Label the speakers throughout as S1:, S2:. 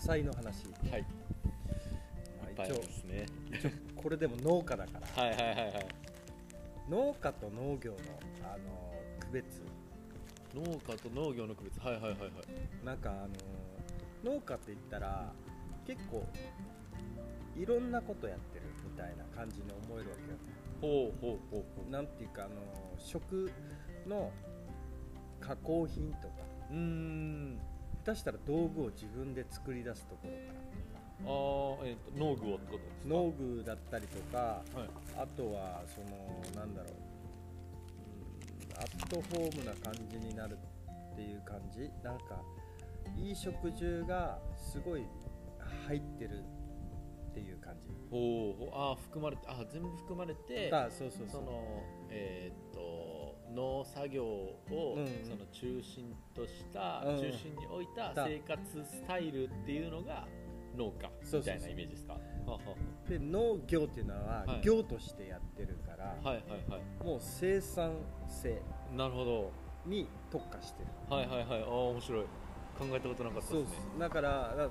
S1: 野菜の話、
S2: はい。ぱいありますね。
S1: 一応これでも農家だから。
S2: はいはいはいはい。
S1: 農家と農業のあの区別。
S2: 農家と農業の区別。はいはいはいはい。
S1: なんかあの農家って言ったら結構いろんなことやってるみたいな感じに思えるわけよ。ね
S2: ほうほうほうほ
S1: なんていうかあの食の加工品とか。
S2: うん
S1: 下手したら道具を自分で作り出すところから
S2: あーえっ、と農具をってことですか？
S1: 農具だったりとか
S2: はい。
S1: あとはそのなんだろう。うんアットホームな感じになるっていう感じ。なんかいい食住がすごい入ってるっていう感じ。
S2: ほうほうあー含まれてあ全部含まれて
S1: あそうそうそ
S2: そうのえー農作業を、
S1: うん
S2: その中心とした、
S1: うん。
S2: 中心に置いた
S1: だ
S2: 生活スタイルっていうのが農家みたいなイメージですか？
S1: で農業っていうのは
S2: はい。
S1: 業としてやってるから、
S2: あはいはいはい。
S1: もう生産性
S2: なるほど。
S1: に特化してる。
S2: はいはいはい。ああ面白い。考えたことなかった
S1: そう
S2: ですね
S1: だからあの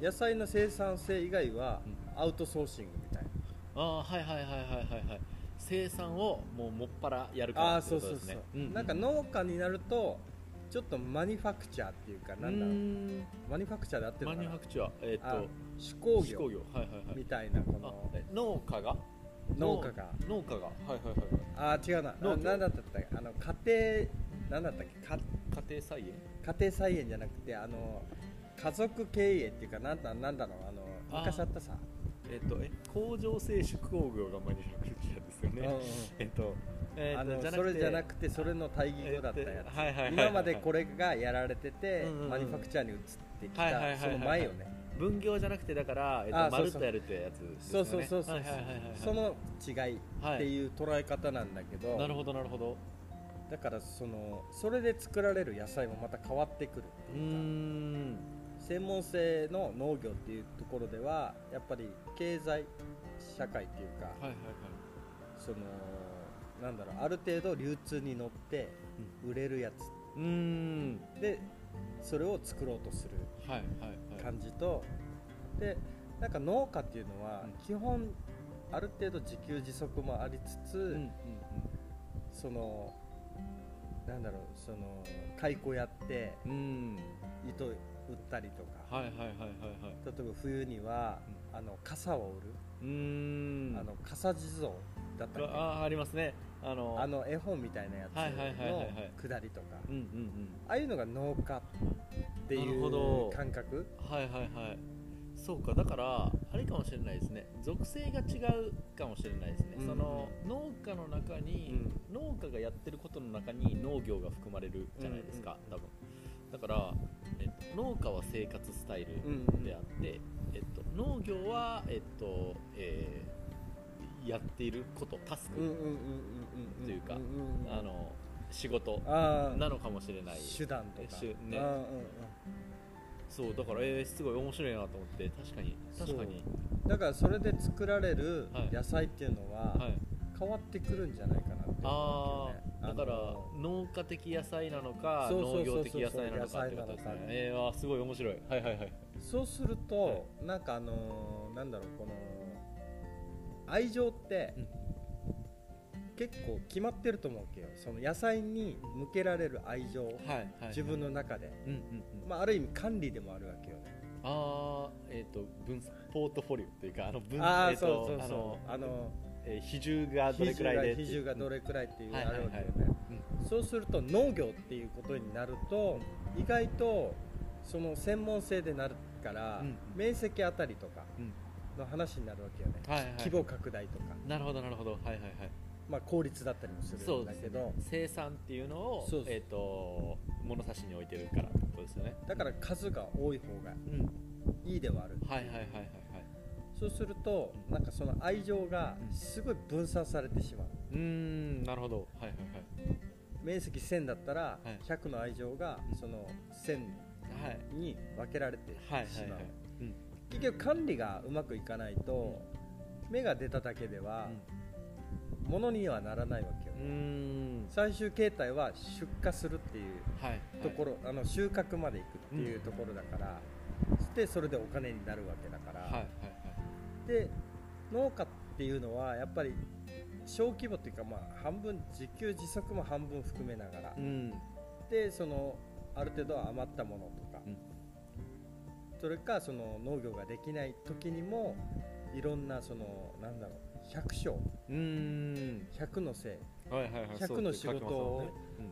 S1: 野菜の生産性以外はアウトソーシングみたいな。
S2: ああはいはいはいはいはいはい生産をもうもっぱらやるか
S1: あ
S2: らって
S1: あそうそう。
S2: ことですね。
S1: そう、なんか農家になるとちょっとマニファクチャーっていうかなんだ。ろう
S2: う
S1: マニファクチャーであってる
S2: マ
S1: のかな？
S2: ニファクチャーえーっ
S1: あ
S2: と
S1: 手工業。
S2: 手工業。はいはいはい。
S1: みたいなこ
S2: あ
S1: の
S2: え農家が？
S1: 農家が。
S2: 農家が。はいはいはい
S1: あー違うな。
S2: 農業？
S1: ななんだったっけ？あの家庭なんだったっけ？か
S2: 家庭菜園？
S1: 家庭菜園じゃなくてあの家族経営っていうかなんだなんだろう。あの昔あったさ
S2: えっとえ工場製手工業がマニファクチャーですよね、
S1: うんうん。
S2: えっとえっと
S1: あのそれじゃなくてそれの対義語だったやつ。今までこれがやられてて
S2: うんうんうん。
S1: マニファクチャーに移ってき
S2: はいはいはいはい
S1: たその前よね。
S2: 分業じゃなくてだから、えっと、
S1: あそうそう。
S2: まるっとやるってやつです
S1: そうそうそうそう。
S2: はいはいはいはいはい。
S1: その違いっていう捉え方なんだけど
S2: なるほどなるほど。
S1: だからそのそれで作られる野菜もまた変わってくるっていうか。
S2: ん
S1: 専門性の農業っていうところではやっぱり経済社会っていうか
S2: はいはいはい。
S1: そのなんだろうある程度流通に乗って売れるやつ。
S2: うーん。
S1: でそれを作ろうとする
S2: はいはいはい。
S1: 感じとでなんか農家っていうのは
S2: うん。
S1: 基本ある程度自給自足もありつつ、
S2: うんうん
S1: そのなんだろうその蚕やって
S2: うんうん。
S1: 糸売ったりとか、
S2: はいはいはいはいはい。
S1: 例えば冬には、あの傘を売る、
S2: うーん。
S1: あの傘地蔵だったっけ？
S2: あありますね。あの
S1: あの絵本みたいなやつ
S2: はいはいはいはいはい。
S1: の下りとか。
S2: うんうんうん。
S1: ああいうのが農家って
S2: なる
S1: い
S2: ほど。
S1: う感覚？
S2: はいはいはい。そうかだからあれかもしれないですね。属性が違うかもしれないですね、
S1: うん
S2: その農家の中に、農家がやってることの中に農業が含まれるじゃないですか、多分だから、えっと、農家は生活スタイルであって、えっと、農業は、えっとえーやっていることタスク
S1: うんうんうんうんうん
S2: というかあの仕事なのかもしれない
S1: 手段とか
S2: ね
S1: うんうん
S2: そうだから、えーすごい面白いなと思って確かに確かに
S1: うんだからそれで作られる
S2: はい
S1: 野菜っていうのは
S2: はい
S1: 変わってくるんじゃないかなって思
S2: あ
S1: うね
S2: あだから
S1: の
S2: 農家的野菜なのか農業的野菜なのかってことですね。
S1: 野菜なのか。
S2: えー、すごい面白い。はいはいはい。
S1: そうするとなんかあのーなんだろうこの愛情って
S2: うん。
S1: 結構決まってると思うわけよ。その野菜に向けられる愛情
S2: はいはい
S1: 自分の中で、
S2: うんうんうん。
S1: まあ、ある意味管理でもあるわけよね。
S2: ああえっ、と分ポートフォリオっていうかあの分
S1: ああ、
S2: えーと
S1: そうそうそう。
S2: あの
S1: あの
S2: えー比重がどれくらいで？
S1: 比重がどれくらいっていう
S2: はい
S1: あるわけよね、そうすると農業っていうことになると意外とその専門性でなるから、
S2: うん。
S1: 面積あたりとかの話になるわけよね、
S2: はいはい。
S1: 規模拡大とか、
S2: なるほどなるほど。はいはいはい。
S1: まあ、効率だったりもする
S2: ん
S1: だけど、
S2: ね。生産っていうのをえっ、と物差しに置いてるからってことですよね。
S1: だから数が多い方が
S2: うん。
S1: いいではある
S2: はいはいはいはいはい
S1: そうするとなんかその愛情がすごい分散されてしまう。
S2: うーんなるほど。はいはいはい。
S1: 面積1000だったら
S2: はい。
S1: 100の愛情がその1000
S2: はい
S1: に分けられて
S2: はい。
S1: しまう結局管理がうまくいかないと芽が出ただけでは
S2: うん。
S1: ものにはならないわけよ
S2: う
S1: うん。最終形態は出荷するっていうところ、はいはい、あの収穫までいくっていうところだから、うん、でそれでお金になるわけだから、はいはいはい、で農家っていうのはやっぱり小規模っていうかまあ半分自給自足も半分含めながら、うん、でそのある程度余ったものとか、うん、それかその農業ができない時にもいろんなそのなんだろう100章100のせい、はいはいはい、100の仕事を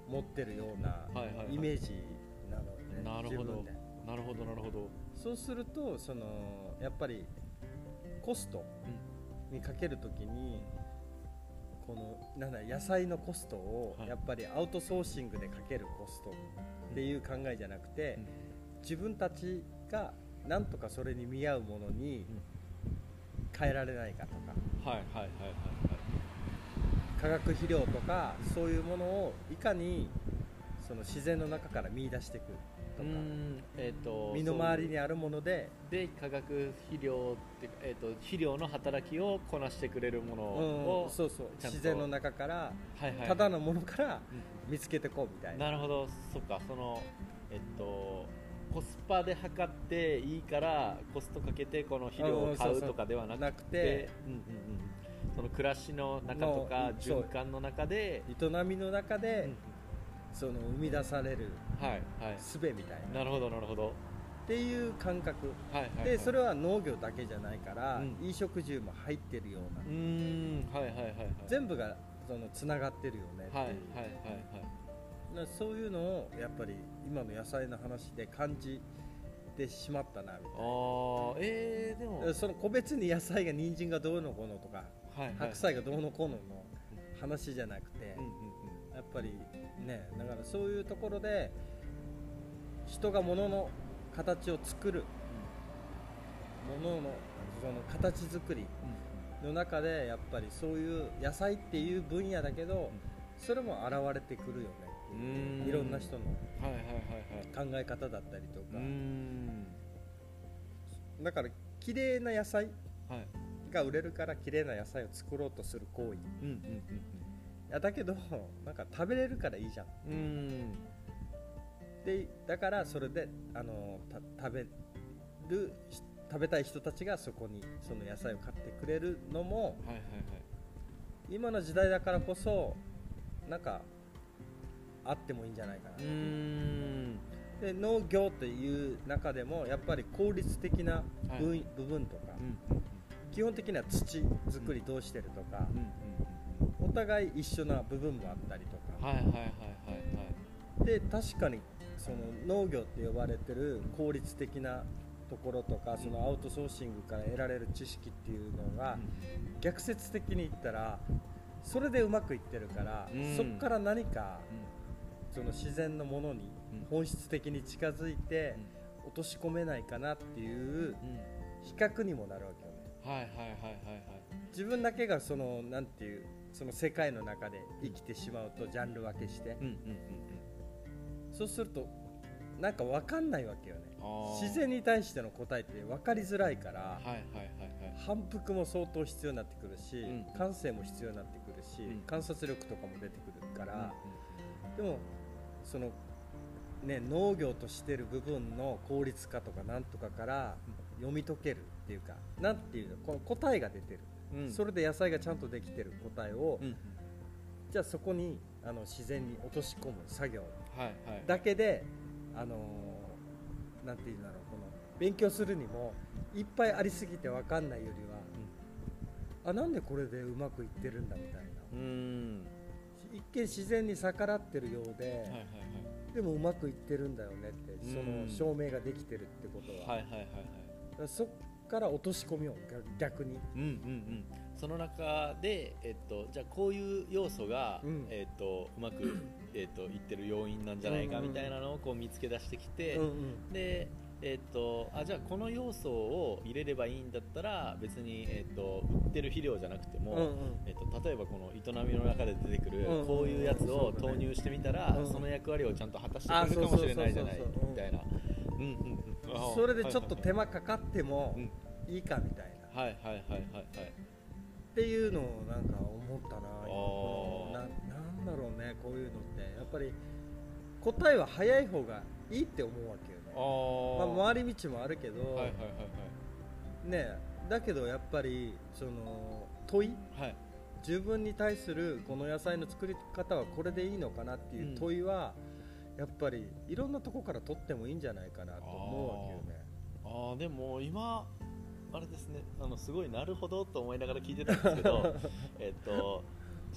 S1: 持ってるようなイメージなので、ね、
S2: なるほど。なるほどなるほど。
S1: そうするとそのやっぱりコストにかけるときに、このなんだ野菜のコストをやっぱりアウトソーシングでかけるコストっていう考えじゃなくて、自分たちがなんとかそれに見合うものに変えられないかとか、はいはいはいはい。化学肥料とかそういうものをいかにその自然の中から見出していくとか、えーと、身の回りにあるもので。
S2: で化学肥料って、えーと、肥料の働きをこなしてくれるものを、
S1: うん、そうそう。自然の中から、はいはいはい、ただのものから見つけていこうみたいな、
S2: なるほどそっか。そのえっとコスパで測っていいからコストかけてこの肥料を買うとかではなくて。その暮らしの中とか循環の中で。
S1: 営みの中で、その生み出される術みたい
S2: な、なるほどなるほど。
S1: っていう感覚、はいはいはい、でそれは農業だけじゃないから、うん、衣食住も入ってるような。うんはいはいはい、はい、全部がそのつながってるよねはいはいはいはい。そういうのをやっぱり今の野菜の話で感じてしまったなみたいな。あえー、でも。その個別に野菜が人参がどうのこうのとか、はいはい、白菜がどうのこうのの話じゃなくて、うんうんぱりねだからそういうところで人が物の形を作るもののその形作りの中でやっぱりそういう野菜っていう分野だけどそれも現れてくるよね。いろんな人の考え方だったりとか。だから綺麗な野菜が売れるから綺麗な野菜を作ろうとする行為、いやだけど なんか食べれるからいいじゃん。うん。でだからそれであの食べる食べたい人たちがそこにその野菜を買ってくれるのも、はいはいはい、今の時代だからこそなんかあってもいいんじゃないかな。で農業という中でもやっぱり効率的な部,、分とか、うん、基本的には土作りどうしてるとか、うん、お互い一緒な部分もあったりとか、はいはいはいはいはい、で確かにその農業って呼ばれてる効率的なところとかそのアウトソーシングから得られる知識っていうのが逆説的に言ったらそれでうまくいってるから、そこから何かその自然のものに本質的に近づいて落とし込めないかなっていう比較にもなるわけよね。はいはいはいはいはい。自分だけがそのなんていうその世界の中で生きてしまうとジャンル分けして、うんうんうんそうするとなんか分かんないわけよね。自然に対しての答えって分かりづらいから、はいはいはいはい、反復も相当必要になってくるし、うん、感性も必要になってくるし、うん、観察力とかも出てくるから、うん、でもそのね農業としてる部分の効率化とかなんとかから読み解けるっていうかなんていうこの答えが出てる、それで野菜がちゃんとできてる答えを、じゃあそこにあの自然に落とし込む作業。だけで、はいはい、あのなんていうんだろうこの勉強するにもいっぱいありすぎて分かんないよりは、うん、あなんでこれでうまくいってるんだみたいな。うん。一見自然に逆らってるようで、はいはいはい、でもうまくいってるんだよねってその証明ができてるってことは,、はいはいはいはい、そっから落とし込みを逆に、うんうんうん。
S2: その中で、えっと、じゃあこういう要素が、うん、えっと、うまく、えっと、いってる要因なんじゃないかみたいなのをこう見つけ出してきて、うんうん、でえっと、あじゃあこの要素を入れればいいんだったら別に、えっと、売ってる肥料じゃなくても、うんうん、えっと、例えばこの営みの中で出てくる、こういうやつを投入してみたら、うん、その役割をちゃんと果たしてくれるかもしれないじゃないみたいな
S1: それでちょっと手間かかってもいいかみたいな。はいはいはいはいはい。っていうのをなんか思ったなななんこういうのって。やっぱり答えは早い方がいいって思うわけよね。まあ、回り道もあるけど、はいはいはいはい、ねだけどやっぱりその問い、はい、自分に対するこの野菜の作り方はこれでいいのかなっていう問いは、やっぱりいろんなとこから取ってもいいんじゃないかなと思うわけよね。
S2: ああでも今あれですね。あのすごいなるほどと思いながら聞いてたんですけど えっと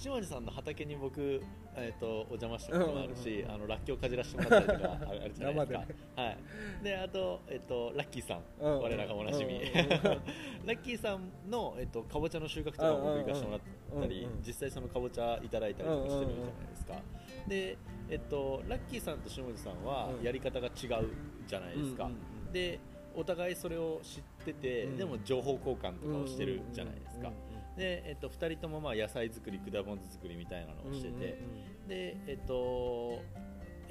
S2: 島地さんの畑に僕、えーと、お邪魔したこともあるし、あのラッキーをかじらせてもらったりとかあるじゃないですか、ね、はい、であと,、えーと、ラッキーさん、うん、我らがおなじみ、うん、ラッキーさんの、えーと、かぼちゃの収穫とかも僕行かせてもらったり、実際そのかぼちゃいただいたりとかしてるじゃないですか、で、えー、とラッキーさんと下地さんはやり方が違うじゃないですか、でお互いそれを知ってて、でも情報交換とかをしてるじゃないですか、で、えっと、2人ともまあ野菜作り果物作りみたいなのをしてて、で、えっと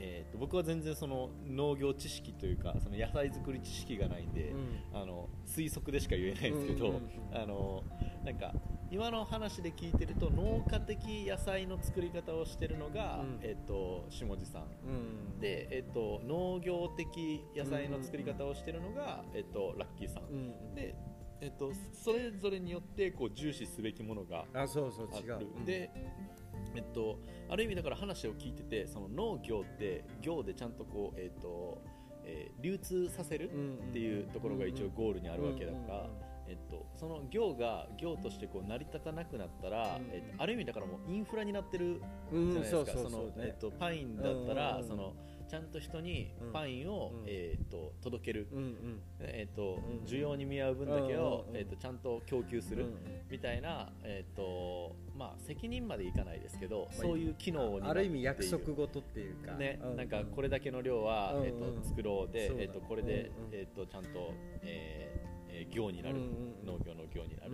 S2: えーと、僕は全然その農業知識というかその野菜作り知識がないんで、うん、あの推測でしか言えないんですけど、あのなんか今の話で聞いてると農家的野菜の作り方をしてるのが、うん、えーと、下地さん、うん、で、えーと、農業的野菜の作り方をしてるのが、えー、とラッキーさん、でえっと、それぞれによってこう重視すべきものがあそうそう違う、で、えっと、ある意味だから話を聞いててその農業って業でちゃんとこう、えっとえー、流通させるっていうところが一応ゴールにあるわけだから。えっと、その業が業としてこう成り立たなくなったら、うん、えっと、ある意味だからもうインフラになってるじゃないですか、そのえっと、パインだったら、そのちゃんと人にパインを、うん、えーと、届ける、うんうん、えーと、うん、需要に見合う分だけを、うんうん、えーと、ちゃんと供給する、みたいな、えーとまあ、責任までいかないですけど、まあ、そういう機能
S1: にある意味約束事っていうか、
S2: ねなんかこれだけの量は、えーと作ろうで、えー、とこれで、えー、とちゃんと、えーえー、業になる、農業の業になる、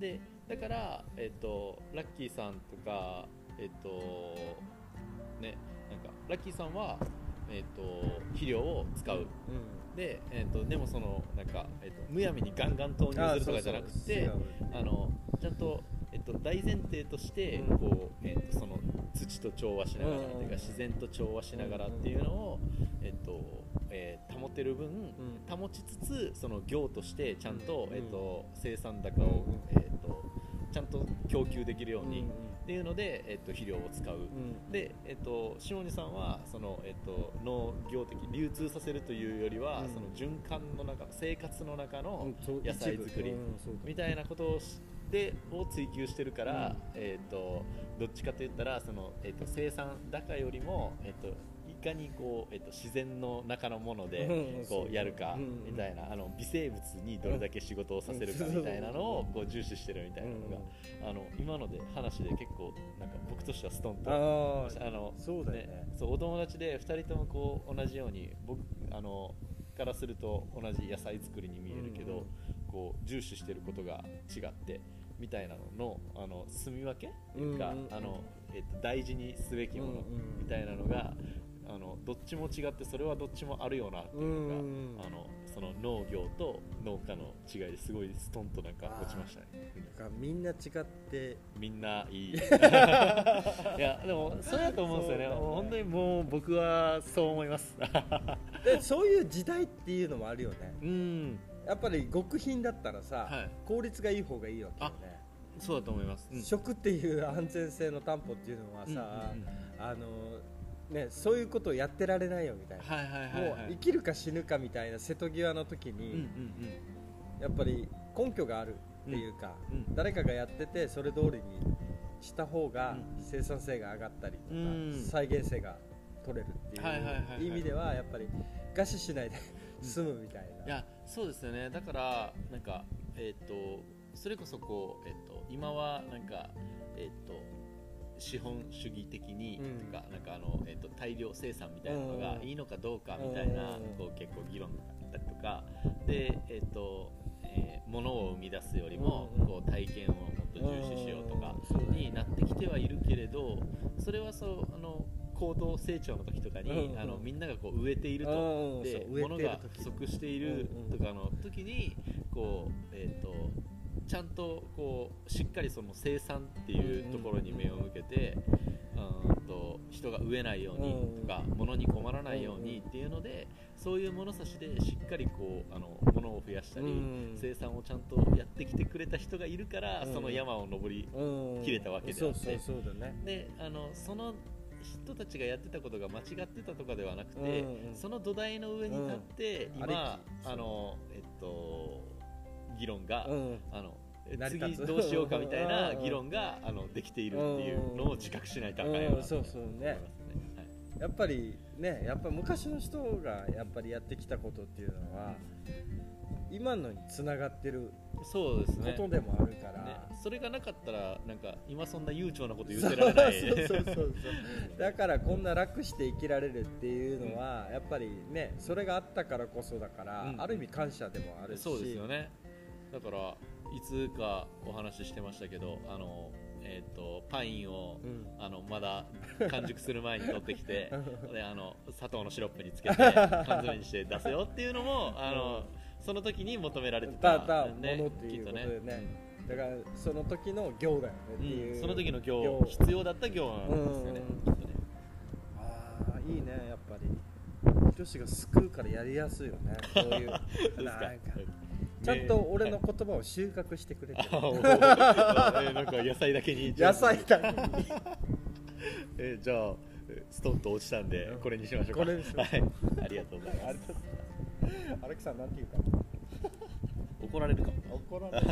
S2: でだから、えー、とラッキーさんとかえっ、ー、とねなんかラッキーさんはえーと、肥料を使う、うん、で,、えーと、でもそのなんか、えーと、むやみにガンガン投入するとかじゃなくてあのちゃんと,、えー、と大前提としてこう、えー、とその土と調和しながら、っていうか自然と調和しながらっていうのを、えーとえー、保てる分、保ちつつその業としてちゃんと,、えー、と生産高を、えー、とちゃんと供給できるように。っていうので、えっと、肥料を使う、うん、で、えっと、下地さんはその、えっと、農業的流通させるというよりは、うん、その循環の中生活の中の野菜作りみたいなことをでを追求してるから、うん、えっと、どっちかといったらその、えっと、生産高よりも、えっと、かにこう、えっと、自然の中のものでこうやるかみたいなあの微生物にどれだけ仕事をさせるかみたいなのをこう重視してるみたいなのがあの今ので話で結構なんか僕としてはストンとあのそうだね、ね、そうお友達で2人ともこう同じように僕あのからすると同じ野菜作りに見えるけど、こう重視してることが違ってみたいなののあの住み分け？というか、あのえっと、大事にすべきもの？みたいなのが、あのどっちも違ってそれはどっちもあるよなっていうのがあのその農業と農家の違いですごいストンとなんか落ちましたね。
S1: みんな違って。
S2: みんないい。いやでもそれだと思うんですよね。ね本当にもう僕はそう思います。
S1: でそういう時代っていうのもあるよね。うん。やっぱり極品だったらさ、はい、効率がいい方がいいわけよね。
S2: そうだと思います、
S1: うん、食っていう安全性の担保っていうのはさ、うんうんうん、あのね、そういうことをやってられないよみたいな、はいはいはいはい、もう生きるか死ぬかみたいな瀬戸際の時に、うんうんうん、やっぱり根拠があるっていうか、うんうん、誰かがやっててそれ通りにした方が生産性が上がったりとか、うん、再現性が取れるっていう意味ではやっぱり餓死しないで済むみたいな、
S2: いやそうですよね。だからなんかえっ、ー、とそれこそこう、えーと、今はなんかえっ、ー、と資本主義的にとか,、なんかあのえー、と大量生産みたいなのがいいのかどうかみたいな、こう結構議論があったりとかで、えーとえー、物を生み出すよりも、こう体験をもっと重視しようとかになってきてはいるけれどそれはそうあの高度成長の時とかに、あのみんながこう植えているとで物が不足しているとかの時にこうえっ、ー、とちゃんとこうしっかりその生産っていうところに目を向けて、うんと人が飢えないようにとか、物に困らないようにっていうのでそういう物差しでしっかりこうあの物を増やしたり、生産をちゃんとやってきてくれた人がいるから、その山を登りきれたわけであって、であのその人たちがやってたことが間違ってたとかではなくて、うんうん、その土台の上に立って、うん、今あのえっと議論が、うん、あの次どうしようかみたいな議論があのできているっていうのを自覚しないとあかんよなと思いますね。
S1: やっぱりねやっぱ昔の人がやっぱりやってきたことっていうのは今のにつながってる
S2: そうですね。
S1: ことでもあるから、ね、
S2: それがなかったらなんか今そんな悠長なこと言ってられない。そうそうそうそう。
S1: だからこんな楽して生きられるっていうのは、やっぱりねそれがあったからこそだから、うん、ある意味感謝でもあるし。
S2: そうですよねだからいつかお話ししてましたけどあのえーと、パインを、うん、あのまだ完熟する前に取ってきて であの砂糖のシロップにつけて 缶詰にして出すよっていうのもあの、その時に求められてた、
S1: ね、ものっていうことでね、だからその時の行だよねっていう、
S2: うん、その時の行必要だった行なんですよね、きっとね。
S1: ああいいねやっぱり。女子が救うからやりやすいよねこういう。なんかちゃんと俺の言葉を収穫してくれてる、
S2: えなんか野菜だけに。
S1: 野菜だけに。
S2: えじゃあストンと落ちたんでこれにしましょうか。う、はい、ありがとうございます。
S1: アレクさんなんて言うか。
S2: 怒られるか。
S1: 怒られる